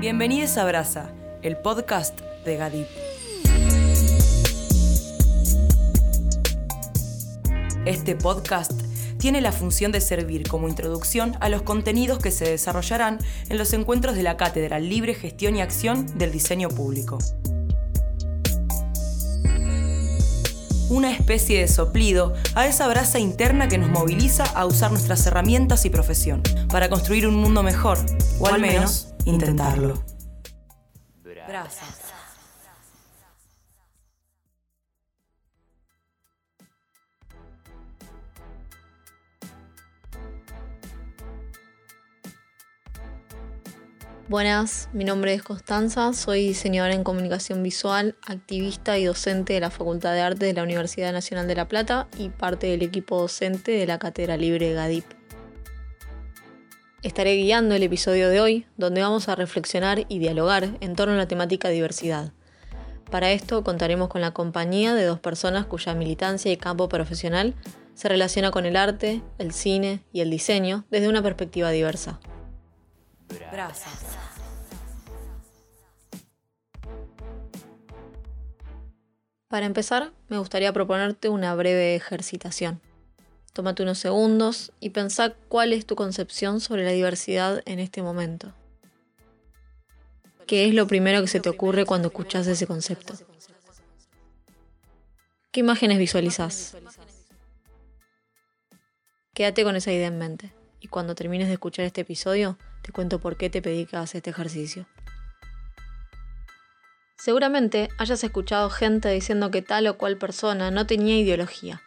Bienvenidos a Brasa, el podcast de Gadip. Este podcast tiene la función de servir como introducción a los contenidos que se desarrollarán en los encuentros de la Cátedra Libre Gestión y Acción del Diseño Público. Una especie de soplido a esa brasa interna que nos moviliza a usar nuestras herramientas y profesión para construir un mundo mejor, o al menos intentarlo. Buenas, mi nombre es Constanza, soy diseñadora en comunicación visual, activista y docente de la Facultad de Arte de la Universidad Nacional de La Plata y parte del equipo docente de la Cátedra Libre GADIP. Estaré guiando el episodio de hoy, donde vamos a reflexionar y dialogar en torno a la temática diversidad. Para esto contaremos con la compañía de dos personas cuya militancia y campo profesional se relaciona con el arte, el cine y el diseño desde una perspectiva diversa. Para empezar, me gustaría proponerte una breve ejercitación. Tómate unos segundos y pensá cuál es tu concepción sobre la diversidad en este momento. ¿Qué es lo primero que se te ocurre cuando escuchas ese concepto? ¿Qué imágenes visualizas? Quédate con esa idea en mente y cuando termines de escuchar este episodio, te cuento por qué te pedí que hagas este ejercicio. Seguramente hayas escuchado gente diciendo que tal o cual persona no tenía ideología,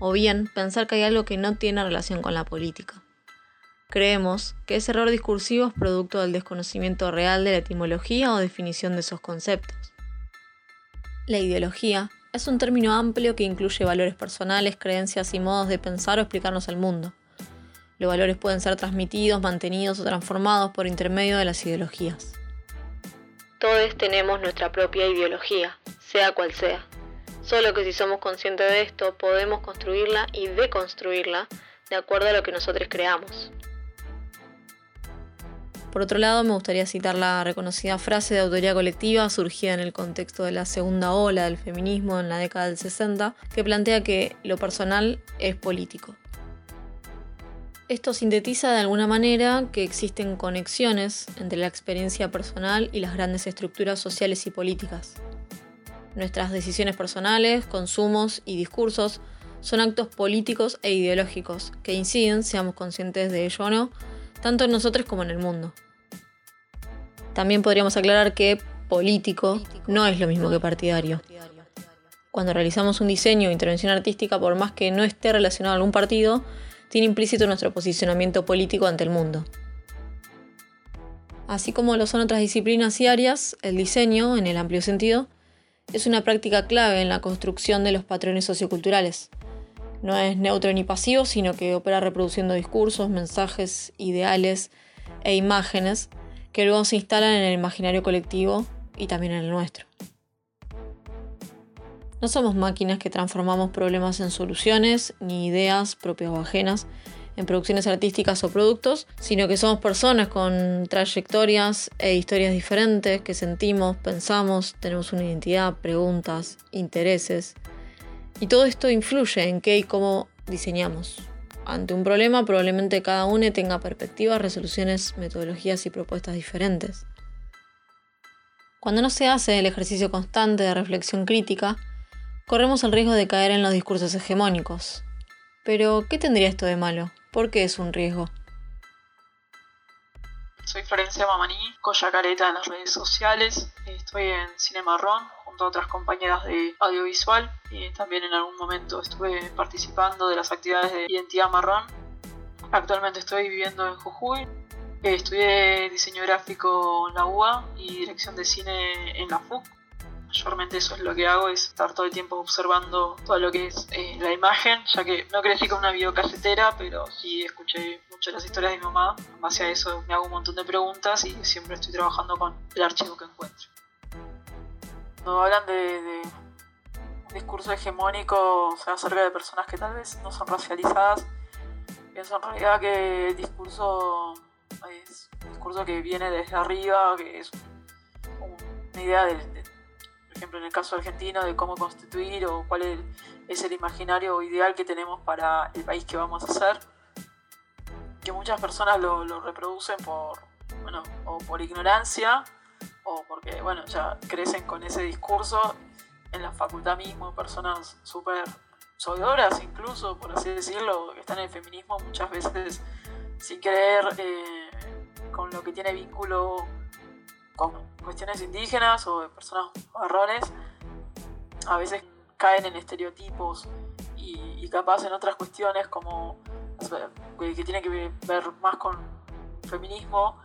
o bien pensar que hay algo que no tiene relación con la política. Creemos que ese error discursivo es producto del desconocimiento real de la etimología o definición de esos conceptos. La ideología es un término amplio que incluye valores personales, creencias y modos de pensar o explicarnos el mundo. Los valores pueden ser transmitidos, mantenidos o transformados por intermedio de las ideologías. Todos tenemos nuestra propia ideología, sea cual sea. Solo que si somos conscientes de esto, podemos construirla y deconstruirla de acuerdo a lo que nosotros creamos. Por otro lado, me gustaría citar la reconocida frase de autoría colectiva surgida en el contexto de la segunda ola del feminismo en la década del 60, que plantea que lo personal es político. Esto sintetiza de alguna manera que existen conexiones entre la experiencia personal y las grandes estructuras sociales y políticas. Nuestras decisiones personales, consumos y discursos son actos políticos e ideológicos que inciden, seamos conscientes de ello o no, tanto en nosotros como en el mundo. También podríamos aclarar que político no es lo mismo que partidario. Cuando realizamos un diseño o intervención artística, por más que no esté relacionado a algún partido, tiene implícito nuestro posicionamiento político ante el mundo. Así como lo son otras disciplinas y áreas, el diseño, en el amplio sentido, es una práctica clave en la construcción de los patrones socioculturales. No es neutro ni pasivo, sino que opera reproduciendo discursos, mensajes, ideales e imágenes que luego se instalan en el imaginario colectivo y también en el nuestro. No somos máquinas que transformamos problemas en soluciones, ni ideas propias o ajenas en producciones artísticas o productos, sino que somos personas con trayectorias e historias diferentes que sentimos, pensamos, tenemos una identidad, preguntas, intereses. Y todo esto influye en qué y cómo diseñamos. Ante un problema probablemente cada uno tenga perspectivas, resoluciones, metodologías y propuestas diferentes. Cuando no se hace el ejercicio constante de reflexión crítica, corremos el riesgo de caer en los discursos hegemónicos. Pero, ¿qué tendría esto de malo? ¿Por qué es un riesgo? Soy Florencia Mamaní, Coya Careta en las redes sociales. Estoy en Cine Marrón junto a otras compañeras de audiovisual y también en algún momento estuve participando de las actividades de Identidad Marrón. Actualmente estoy viviendo en Jujuy. Estudié diseño gráfico en la UA y dirección de cine en la FUC mayormente eso es lo que hago, es estar todo el tiempo observando todo lo que es eh, la imagen, ya que no crecí con una videocasetera, pero sí escuché mucho las historias de mi mamá. En base a eso me hago un montón de preguntas y siempre estoy trabajando con el archivo que encuentro. Cuando hablan de, un discurso hegemónico o sea, acerca de personas que tal vez no son racializadas, pienso en realidad que el discurso es discurso que viene desde arriba, que es una idea, de, por ejemplo, en el caso argentino, de cómo constituir o cuál es, el imaginario ideal que tenemos para el país que vamos a hacer. Que muchas personas lo, reproducen por, bueno, o por ignorancia o porque, bueno, ya crecen con ese discurso en la facultad mismo, personas súper soidoras incluso, por así decirlo, que están en el feminismo muchas veces sin creer eh, con lo que tiene vínculo con cuestiones indígenas o de personas marrones, a veces caen en estereotipos y, capaz en otras cuestiones como que, que tiene que ver más con feminismo,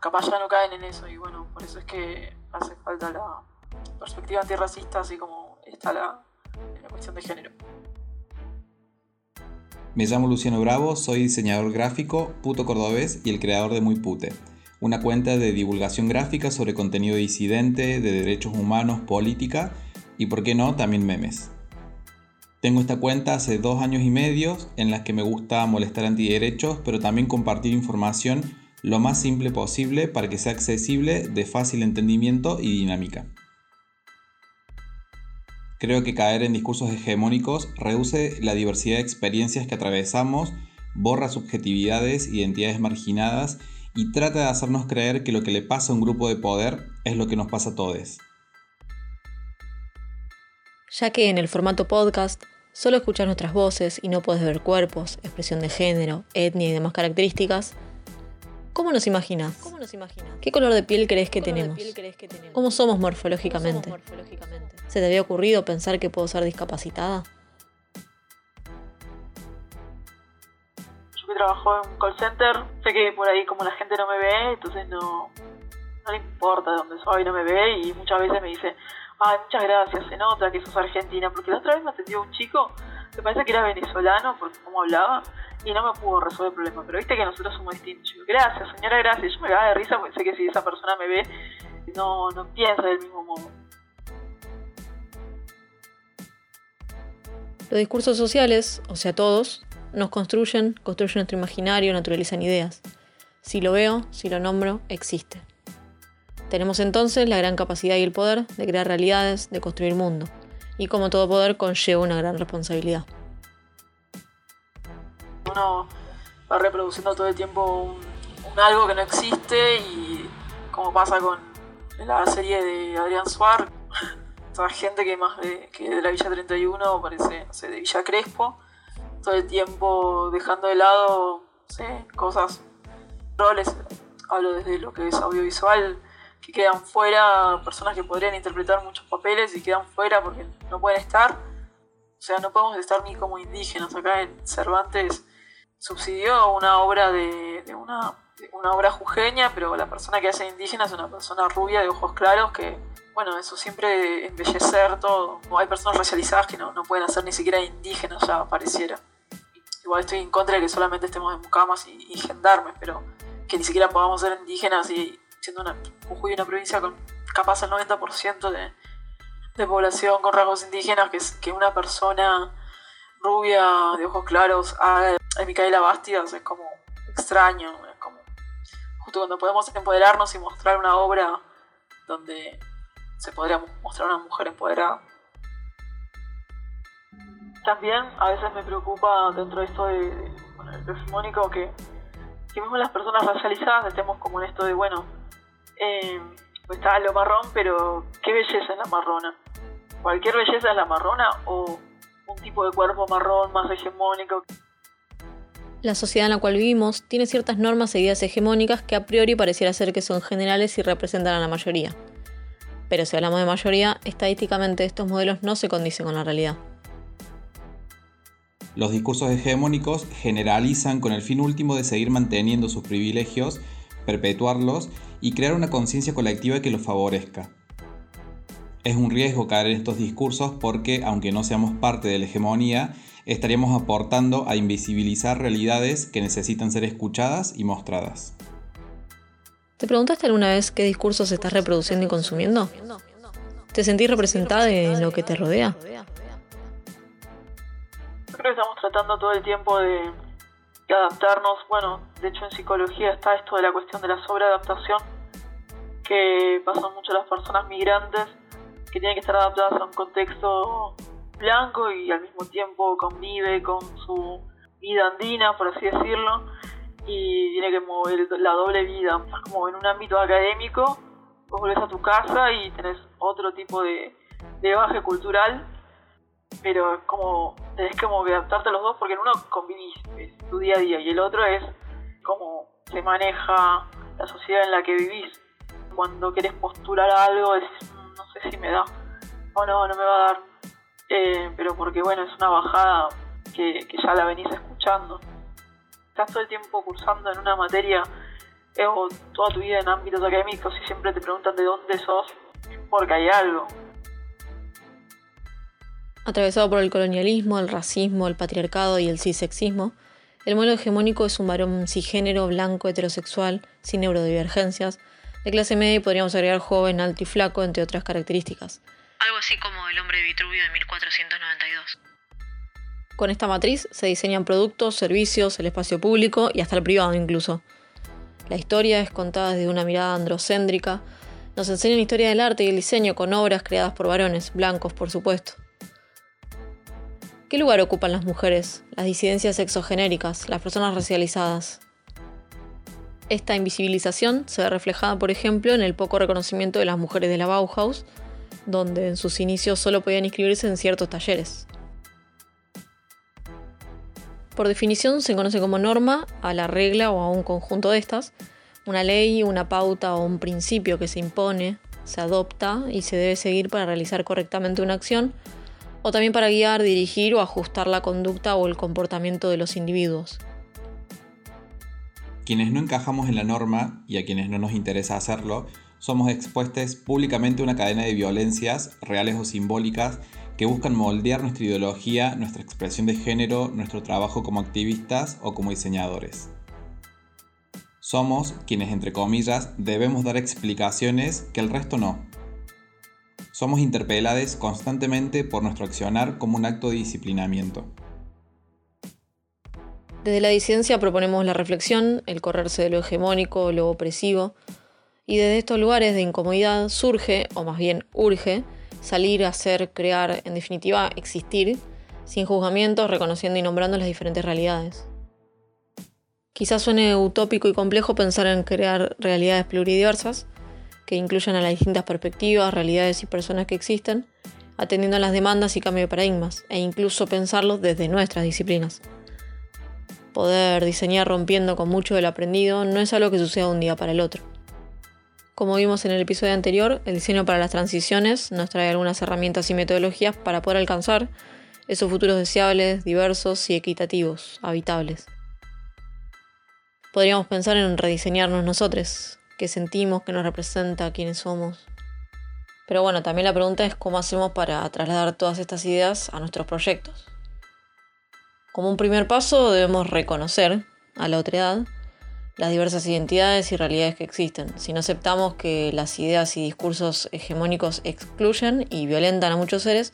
capaz ya no caen en eso y bueno, por eso es que hace falta la perspectiva antirracista así como está la cuestión de género. Me llamo Luciano Bravo, soy diseñador gráfico, puto cordobés y el creador de Muy Pute, una cuenta de divulgación gráfica sobre contenido disidente, de derechos humanos, política y, por qué no, también memes. Tengo esta cuenta hace dos años y medio en las que me gusta molestar antiderechos, pero también compartir información lo más simple posible para que sea accesible, de fácil entendimiento y dinámica. Creo que caer en discursos hegemónicos reduce la diversidad de experiencias que atravesamos, borra subjetividades, identidades marginadas y trata de hacernos creer que lo que le pasa a un grupo de poder es lo que nos pasa a todos. Ya que en el formato podcast solo escuchas nuestras voces y no puedes ver cuerpos, expresión de género, etnia y demás características, ¿Cómo nos imaginas? ¿Qué color de piel crees que, tenemos? ¿Cómo somos morfológicamente? ¿Se te había ocurrido pensar que puedo ser discapacitada? Trabajo en un call center, sé que por ahí como la gente no me ve, entonces no, no le importa de dónde soy, no me ve y muchas veces me dice, ay, muchas gracias, se nota que sos argentina, porque la otra vez me atendió un chico, me parece que era venezolano, porque cómo hablaba, y no me pudo resolver el problema. Pero viste que nosotros somos distintos. gracias, señora, gracias. Yo me cago de risa porque sé que si esa persona me ve, no, no piensa del mismo modo. Los discursos sociales, o sea, todos, nos construyen, construyen nuestro imaginario, naturalizan ideas. Si lo veo, si lo nombro, existe. Tenemos entonces la gran capacidad y el poder de crear realidades, de construir mundo. Y como todo poder conlleva una gran responsabilidad uno va reproduciendo todo el tiempo un, algo que no existe y como pasa con la serie de Adrián Suar, toda gente que más de, que de la Villa 31 parece, de Villa Crespo, todo el tiempo dejando de lado, cosas, roles, hablo desde lo que es audiovisual, que quedan fuera, personas que podrían interpretar muchos papeles y quedan fuera porque no pueden estar. O sea, no podemos estar ni como indígenas. Acá en Cervantes subsidió una obra de, una, una, obra jujeña, pero la persona que hace indígena es una persona rubia de ojos claros que, bueno, eso siempre embellecer todo. Hay personas racializadas que no, no pueden hacer ni siquiera indígenas ya pareciera. Igual estoy en contra de que solamente estemos en mucamas y, gendarmes, pero que ni siquiera podamos ser indígenas y siendo una Jujuy una provincia con capaz el 90% de, de población con rasgos indígenas, que, una persona rubia de ojos claros haga en Micaela Bastidas es como extraño, es como justo cuando podemos empoderarnos y mostrar una obra donde se podría mostrar una mujer empoderada. También a veces me preocupa dentro de esto de, bueno, hegemónico que, que mismo las personas racializadas estemos como en esto de, bueno, eh, está lo marrón, pero ¿qué belleza es la marrona? ¿Cualquier belleza es la marrona o un tipo de cuerpo marrón más hegemónico? La sociedad en la cual vivimos tiene ciertas normas e ideas hegemónicas que a priori pareciera ser que son generales y representan a la mayoría. Pero si hablamos de mayoría, estadísticamente estos modelos no se condicen con la realidad. Los discursos hegemónicos generalizan con el fin último de seguir manteniendo sus privilegios, perpetuarlos y crear una conciencia colectiva que los favorezca. Es un riesgo caer en estos discursos porque, aunque no seamos parte de la hegemonía, estaríamos aportando a invisibilizar realidades que necesitan ser escuchadas y mostradas. ¿Te preguntaste alguna vez qué discursos estás reproduciendo y consumiendo? ¿Te sentís representada en lo que te rodea? Creo que estamos tratando todo el tiempo de, adaptarnos. Bueno, de hecho en psicología está esto de la cuestión de la sobreadaptación, que pasan mucho las personas migrantes que tienen que estar adaptadas a un contexto blanco y al mismo tiempo convive con su vida andina, por así decirlo, y tiene que mover la doble vida. Estás como en un ámbito académico, vos volvés a tu casa y tenés otro tipo de, de baje cultural, pero es como tenés que como adaptarte a los dos porque en uno convivís, es tu día a día, y el otro es cómo se maneja la sociedad en la que vivís. Cuando querés postular algo, decís, mm, no sé si me da, o no, no me va a dar. Eh, pero porque bueno, es una bajada que, que ya la venís escuchando. Estás todo el tiempo cursando en una materia o toda tu vida en ámbitos académicos y siempre te preguntan de dónde sos, porque hay algo. Atravesado por el colonialismo, el racismo, el patriarcado y el cisexismo, el modelo hegemónico es un varón cisgénero, blanco, heterosexual, sin neurodivergencias, de clase media y podríamos agregar joven, alto y flaco, entre otras características. Algo así como el hombre de Vitruvio de 1492. Con esta matriz se diseñan productos, servicios, el espacio público y hasta el privado incluso. La historia es contada desde una mirada androcéntrica. Nos enseñan historia del arte y el diseño con obras creadas por varones, blancos por supuesto. ¿Qué lugar ocupan las mujeres, las disidencias exogenéricas, las personas racializadas? Esta invisibilización se ve reflejada, por ejemplo, en el poco reconocimiento de las mujeres de la Bauhaus, donde en sus inicios solo podían inscribirse en ciertos talleres. Por definición se conoce como norma a la regla o a un conjunto de estas, una ley, una pauta o un principio que se impone, se adopta y se debe seguir para realizar correctamente una acción, o también para guiar, dirigir o ajustar la conducta o el comportamiento de los individuos. Quienes no encajamos en la norma y a quienes no nos interesa hacerlo, somos expuestos públicamente a una cadena de violencias, reales o simbólicas, que buscan moldear nuestra ideología, nuestra expresión de género, nuestro trabajo como activistas o como diseñadores. Somos quienes, entre comillas, debemos dar explicaciones que el resto no. Somos interpelados constantemente por nuestro accionar como un acto de disciplinamiento. Desde la disidencia proponemos la reflexión, el correrse de lo hegemónico, lo opresivo, y desde estos lugares de incomodidad surge, o más bien urge, salir, hacer, crear, en definitiva, existir, sin juzgamientos, reconociendo y nombrando las diferentes realidades. Quizás suene utópico y complejo pensar en crear realidades pluridiversas, que incluyan a las distintas perspectivas, realidades y personas que existen, atendiendo a las demandas y cambio de paradigmas, e incluso pensarlos desde nuestras disciplinas. Poder diseñar rompiendo con mucho del aprendido no es algo que suceda un día para el otro. Como vimos en el episodio anterior, el diseño para las transiciones nos trae algunas herramientas y metodologías para poder alcanzar esos futuros deseables, diversos y equitativos, habitables. Podríamos pensar en rediseñarnos nosotros, qué sentimos, qué nos representa, quiénes somos. Pero bueno, también la pregunta es cómo hacemos para trasladar todas estas ideas a nuestros proyectos. Como un primer paso debemos reconocer a la otredad las diversas identidades y realidades que existen. Si no aceptamos que las ideas y discursos hegemónicos excluyen y violentan a muchos seres,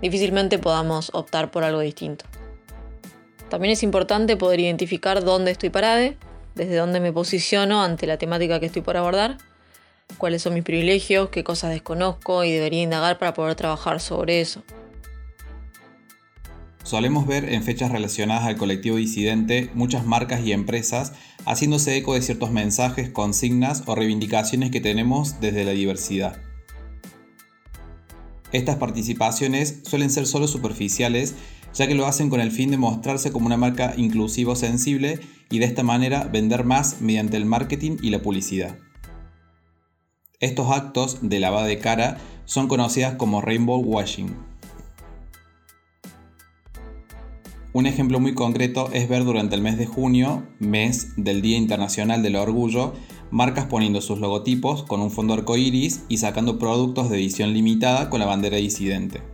difícilmente podamos optar por algo distinto. También es importante poder identificar dónde estoy parada, desde dónde me posiciono ante la temática que estoy por abordar, cuáles son mis privilegios, qué cosas desconozco y debería indagar para poder trabajar sobre eso. Solemos ver en fechas relacionadas al colectivo disidente muchas marcas y empresas haciéndose eco de ciertos mensajes, consignas o reivindicaciones que tenemos desde la diversidad. Estas participaciones suelen ser solo superficiales, ya que lo hacen con el fin de mostrarse como una marca inclusiva o sensible y de esta manera vender más mediante el marketing y la publicidad. Estos actos de lavada de cara son conocidas como rainbow washing Un ejemplo muy concreto es ver durante el mes de junio, mes del Día Internacional del Orgullo, marcas poniendo sus logotipos con un fondo arcoíris y sacando productos de edición limitada con la bandera disidente.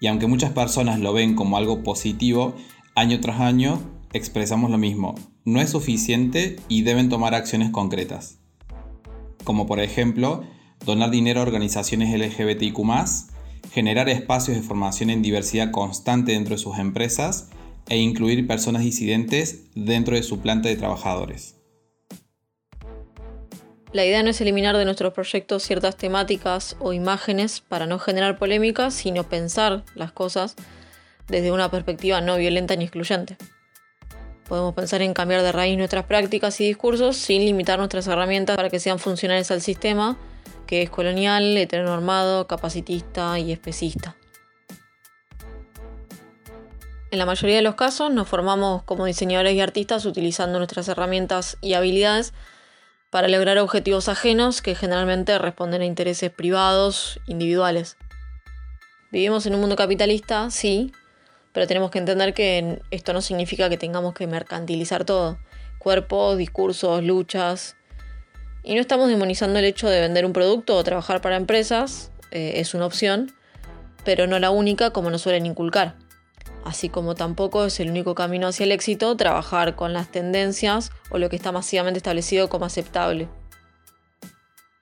Y aunque muchas personas lo ven como algo positivo, año tras año expresamos lo mismo, no es suficiente y deben tomar acciones concretas. Como por ejemplo, donar dinero a organizaciones LGBTIQ generar espacios de formación en diversidad constante dentro de sus empresas e incluir personas disidentes dentro de su planta de trabajadores. La idea no es eliminar de nuestros proyectos ciertas temáticas o imágenes para no generar polémicas, sino pensar las cosas desde una perspectiva no violenta ni excluyente. Podemos pensar en cambiar de raíz nuestras prácticas y discursos sin limitar nuestras herramientas para que sean funcionales al sistema, que es colonial, heteronormado, capacitista y especista. En la mayoría de los casos nos formamos como diseñadores y artistas utilizando nuestras herramientas y habilidades para lograr objetivos ajenos que generalmente responden a intereses privados, individuales. Vivimos en un mundo capitalista, sí, pero tenemos que entender que esto no significa que tengamos que mercantilizar todo. Cuerpos, discursos, luchas. Y no estamos demonizando el hecho de vender un producto o trabajar para empresas, eh, es una opción, pero no la única como nos suelen inculcar así como tampoco es el único camino hacia el éxito trabajar con las tendencias o lo que está masivamente establecido como aceptable.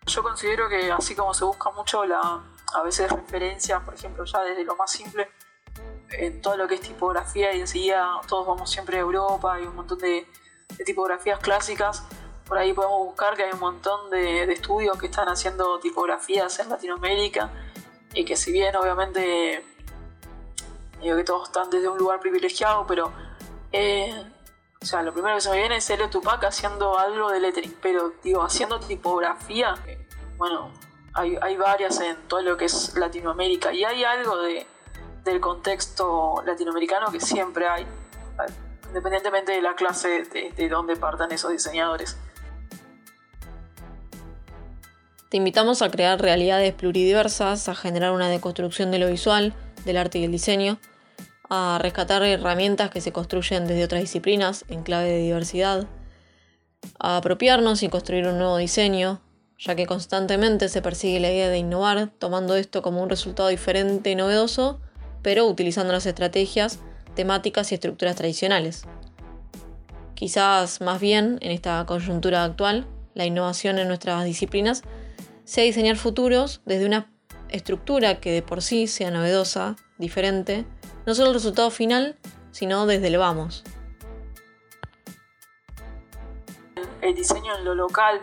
Yo considero que así como se busca mucho la, a veces referencias, por ejemplo, ya desde lo más simple, en todo lo que es tipografía y enseguida todos vamos siempre a Europa, hay un montón de, tipografías clásicas, por ahí podemos buscar que hay un montón de, de estudios que están haciendo tipografías en Latinoamérica y que si bien obviamente que todos están desde un lugar privilegiado, pero eh, o sea, lo primero que se me viene es Helio Tupac haciendo algo de lettering, pero digo, haciendo tipografía, bueno, hay, hay, varias en todo lo que es Latinoamérica y hay algo de, del contexto latinoamericano que siempre hay, independientemente de la clase de, de donde partan esos diseñadores. Te invitamos a crear realidades pluridiversas, a generar una deconstrucción de lo visual, del arte y el diseño, a rescatar herramientas que se construyen desde otras disciplinas en clave de diversidad, a apropiarnos y construir un nuevo diseño, ya que constantemente se persigue la idea de innovar, tomando esto como un resultado diferente y novedoso, pero utilizando las estrategias, temáticas y estructuras tradicionales. Quizás más bien, en esta coyuntura actual, la innovación en nuestras disciplinas sea diseñar futuros desde una estructura que de por sí sea novedosa, diferente, no solo el resultado final, sino desde el vamos. El diseño en lo local,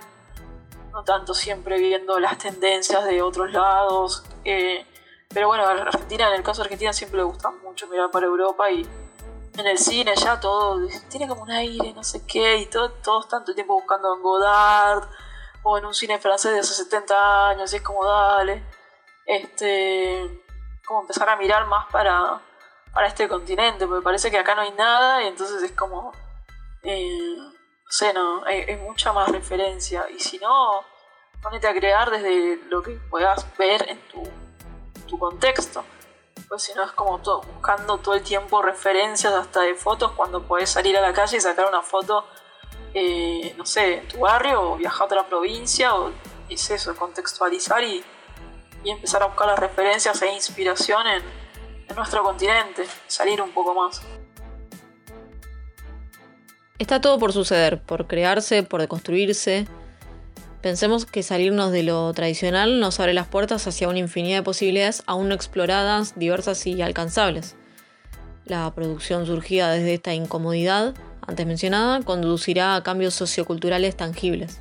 no tanto siempre viendo las tendencias de otros lados, eh, pero bueno, Argentina, en el caso de Argentina siempre le gusta mucho mirar para Europa y en el cine ya todo tiene como un aire, no sé qué, y todo, todos tanto tiempo buscando en Godard o en un cine francés de hace 70 años, y es como dale este, como empezar a mirar más para, para este continente, porque parece que acá no hay nada y entonces es como, eh, no sé, no, hay, mucha más referencia y si no, ponete a crear desde lo que puedas ver en tu, tu contexto. Pues si no es como todo, buscando todo el tiempo referencias hasta de fotos cuando puedes salir a la calle y sacar una foto, eh, no sé, en tu barrio o viajar a otra provincia o es eso, contextualizar y, y empezar a buscar las referencias e inspiración en, nuestro continente, salir un poco más. Está todo por suceder, por crearse, por deconstruirse. Pensemos que salirnos de lo tradicional nos abre las puertas hacia una infinidad de posibilidades aún no exploradas, diversas y alcanzables. La producción surgida desde esta incomodidad, antes mencionada, conducirá a cambios socioculturales tangibles.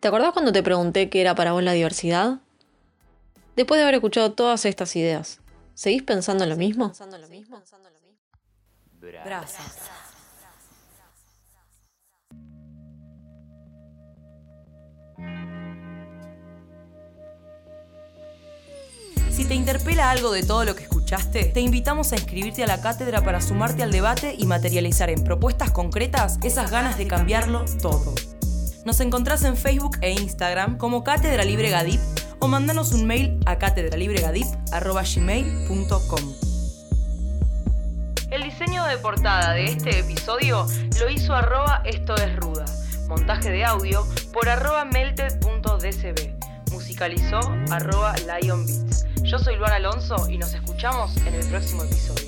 ¿Te acordás cuando te pregunté qué era para vos la diversidad? Después de haber escuchado todas estas ideas, ¿seguís pensando en lo mismo? Gracias. Si te interpela algo de todo lo que escuchaste, te invitamos a inscribirte a la cátedra para sumarte al debate y materializar en propuestas concretas esas ganas de cambiarlo todo. Nos encontrás en Facebook e Instagram como Cátedra Libre Gadip o mandanos un mail a catedralibregadip.gmail.com El diseño de portada de este episodio lo hizo arroba esto es ruda. Montaje de audio por arroba melted.dcb. Musicalizó arroba lionbeats. Yo soy Luan Alonso y nos escuchamos en el próximo episodio.